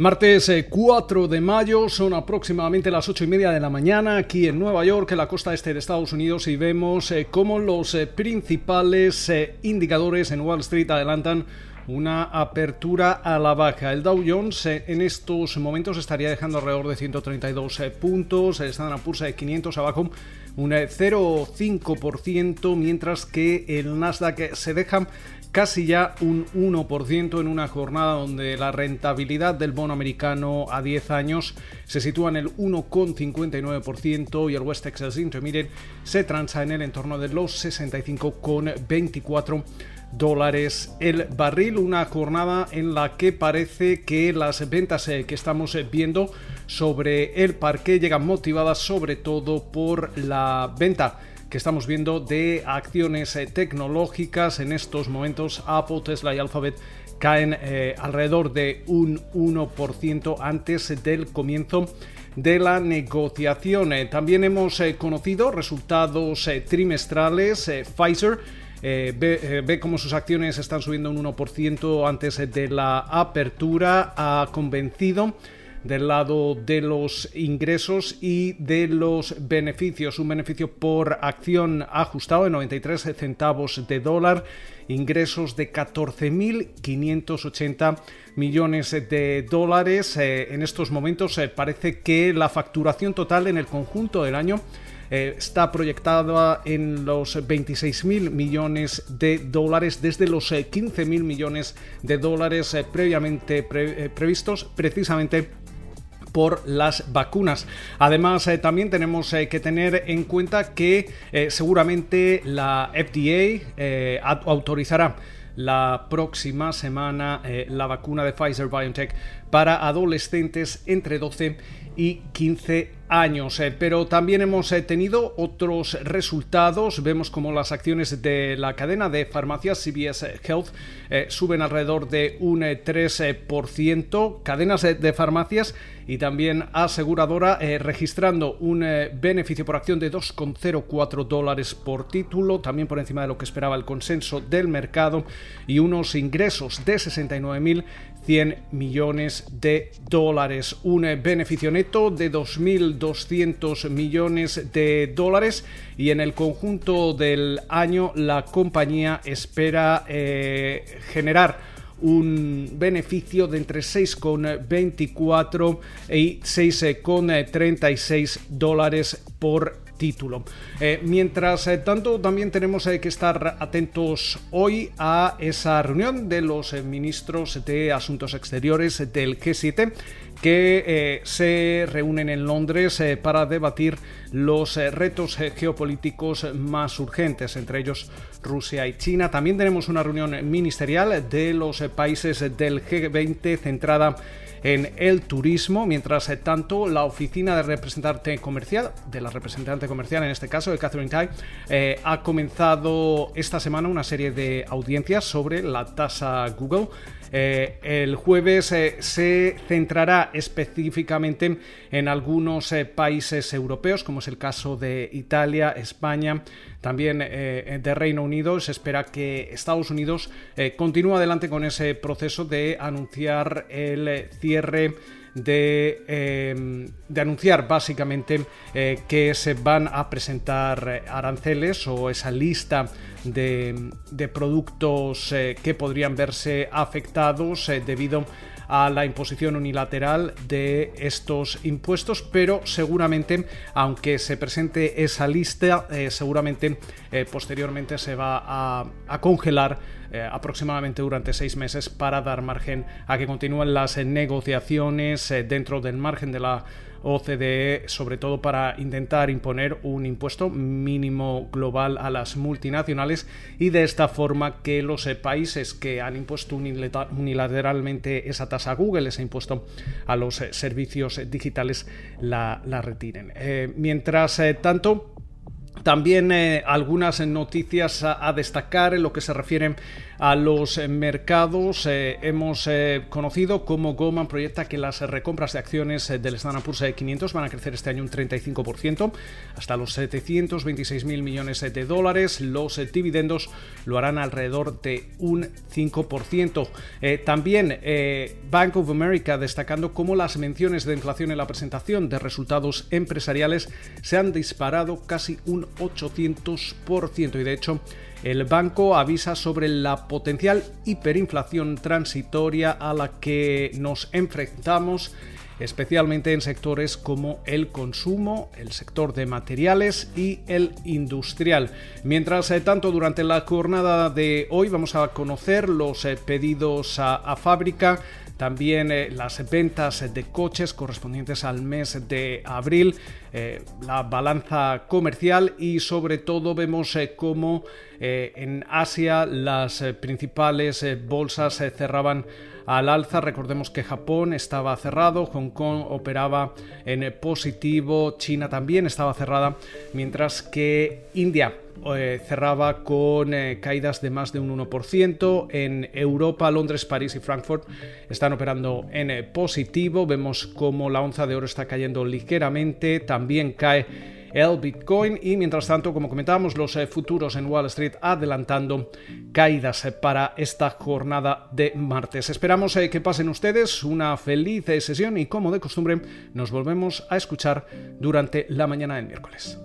Martes 4 eh, de mayo, son aproximadamente las 8 y media de la mañana aquí en Nueva York, en la costa este de Estados Unidos, y vemos eh, cómo los eh, principales indicadores en Wall Street adelantan una apertura a la baja. El Dow Jones en estos momentos estaría dejando alrededor de 132 puntos, el Standard Poor's de 500 abajo un 0,5%, mientras que el Nasdaq se deja casi ya un 1% en una jornada donde la rentabilidad del bono americano a 10 años se sitúa en el 1,59% y el West Texas Intermediate se transa en el entorno de los 65,24 dólares el barril, una jornada en la que parece que las ventas eh, que estamos eh, viendo sobre el parque llegan motivadas sobre todo por la venta que estamos viendo de acciones eh, tecnológicas. En estos momentos Apple, Tesla y Alphabet caen eh, alrededor de un 1% antes del comienzo de la negociación. Eh, también hemos conocido resultados trimestrales. Pfizer ve, ve cómo sus acciones están subiendo un 1% antes de la apertura. Ha convencido del lado de los ingresos y de los beneficios. Un beneficio por acción ajustado de 93 centavos de dólar, ingresos de 14.580 millones de dólares. Eh, en estos momentos eh, parece que la facturación total en el conjunto del año eh, está proyectada en los 26.000 millones de dólares desde los 15.000 millones de dólares previamente previstos precisamente por las vacunas. Además, eh, también tenemos eh, que tener en cuenta que eh, seguramente la FDA autorizará la próxima semana la vacuna de Pfizer BioNTech para adolescentes entre 12 y 15 años. pero también hemos tenido otros resultados. Vemos como las acciones de la cadena de farmacias CBS Health suben alrededor de un 3%. Cadenas de farmacias y también aseguradora eh, registrando un eh, beneficio por acción de 2,04 dólares por título, también por encima de lo que esperaba el consenso del mercado y unos ingresos de 69.100 millones de dólares, un eh, beneficio neto de 2.200 millones de dólares. Y en el conjunto del año la compañía espera generar un beneficio de entre 6,24 y 6,36 dólares por título. Eh, mientras eh, tanto, también tenemos eh, que estar atentos hoy a esa reunión de los ministros de Asuntos Exteriores del G7 que se reúnen en Londres para debatir los retos geopolíticos más urgentes, entre ellos Rusia y China. También tenemos una reunión ministerial de los países del G20 centrada en el turismo. Mientras tanto, la oficina de representante comercial, de la representante comercial en este caso, de Catherine Tai, ha comenzado esta semana una serie de audiencias sobre la tasa Google. Eh, el jueves eh, se centrará específicamente en algunos eh, países europeos, como es el caso de Italia, España, también de Reino Unido. Se espera que Estados Unidos continúe adelante con ese proceso de anunciar el de, de, anunciar básicamente que se van a presentar aranceles o esa lista de, productos eh, que podrían verse afectados eh, debido a la imposición unilateral de estos impuestos, pero seguramente, aunque se presente esa lista, eh, seguramente posteriormente se va a, congelar aproximadamente durante seis meses para dar margen a que continúen las negociaciones dentro del margen de la OCDE, sobre todo para intentar imponer un impuesto mínimo global a las multinacionales y de esta forma que los eh, países que han impuesto unilateralmente esa tasa a Google, ese impuesto a los eh, servicios digitales, la, retiren. Eh, mientras tanto, También eh, algunas noticias a, destacar en lo que se refiere a los mercados. Eh, hemos eh, conocido cómo Goldman proyecta que las recompras de acciones del Standard Poor's 500 van a crecer este año un 35%, hasta los 726 mil millones de dólares. Los dividendos lo harán alrededor de un 5%. también Bank of America destacando cómo las menciones de inflación en la presentación de resultados empresariales se han disparado casi un 800% y de hecho el banco avisa sobre la potencial hiperinflación transitoria a la que nos enfrentamos especialmente en sectores como el consumo, el sector de materiales y el industrial. Mientras eh, tanto, durante la jornada de hoy vamos a conocer los eh, pedidos a fábrica también eh, las ventas de coches correspondientes al mes de abril, eh, la balanza comercial y sobre todo vemos eh, cómo en Asia las principales bolsas cerraban al alza. Recordemos que Japón estaba cerrado, Hong Kong operaba en positivo, China también estaba cerrada, mientras que India eh, cerraba con eh, caídas de más de un 1%. En Europa, Londres, París y Frankfurt están operando en eh, positivo. Vemos como la onza de oro está cayendo ligeramente. También cae el Bitcoin y mientras tanto, como comentábamos, los futuros en Wall Street adelantando caídas para esta jornada de martes. Esperamos que pasen ustedes una feliz sesión y como de costumbre nos volvemos a escuchar durante la mañana del miércoles.